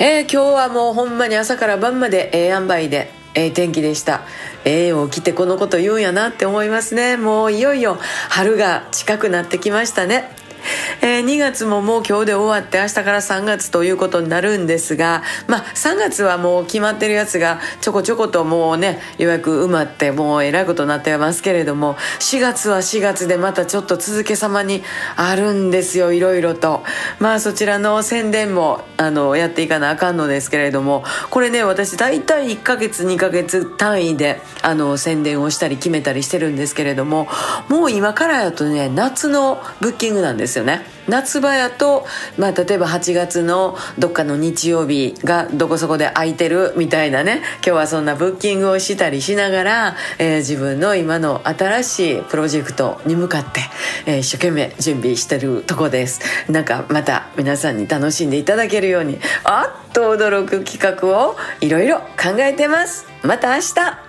えー、今日はもうほんまに朝から晩までええ塩梅でええ天気でした。ええー、起きてこのこと言うんやなって思いますね。もういよいよ春が近くなってきましたね。えー、2月ももう今日で終わって明日から3月ということになるんですがまあ3月はもう決まってるやつがちょこちょこともうね予約埋まってもうえらいことになってますけれども4月は4月でまたちょっと続けさまにあるんですよいろいろと。まあそちらの宣伝もあのやっていかなあかんのですけれどもこれね私大体1ヶ月2ヶ月単位であの宣伝をしたり決めたりしてるんですけれどももう今からやとね夏のブッキングなんですよね。夏場やと、まあ、例えば8月のどっかの日曜日がどこそこで空いてるみたいなね今日はそんなブッキングをしたりしながら、えー、自分の今の新しいプロジェクトに向かって、えー、一生懸命準備してるとこです。なんかまた皆さんに楽しんでいただけるようにあっと驚く企画をいろいろ考えてます。また明日。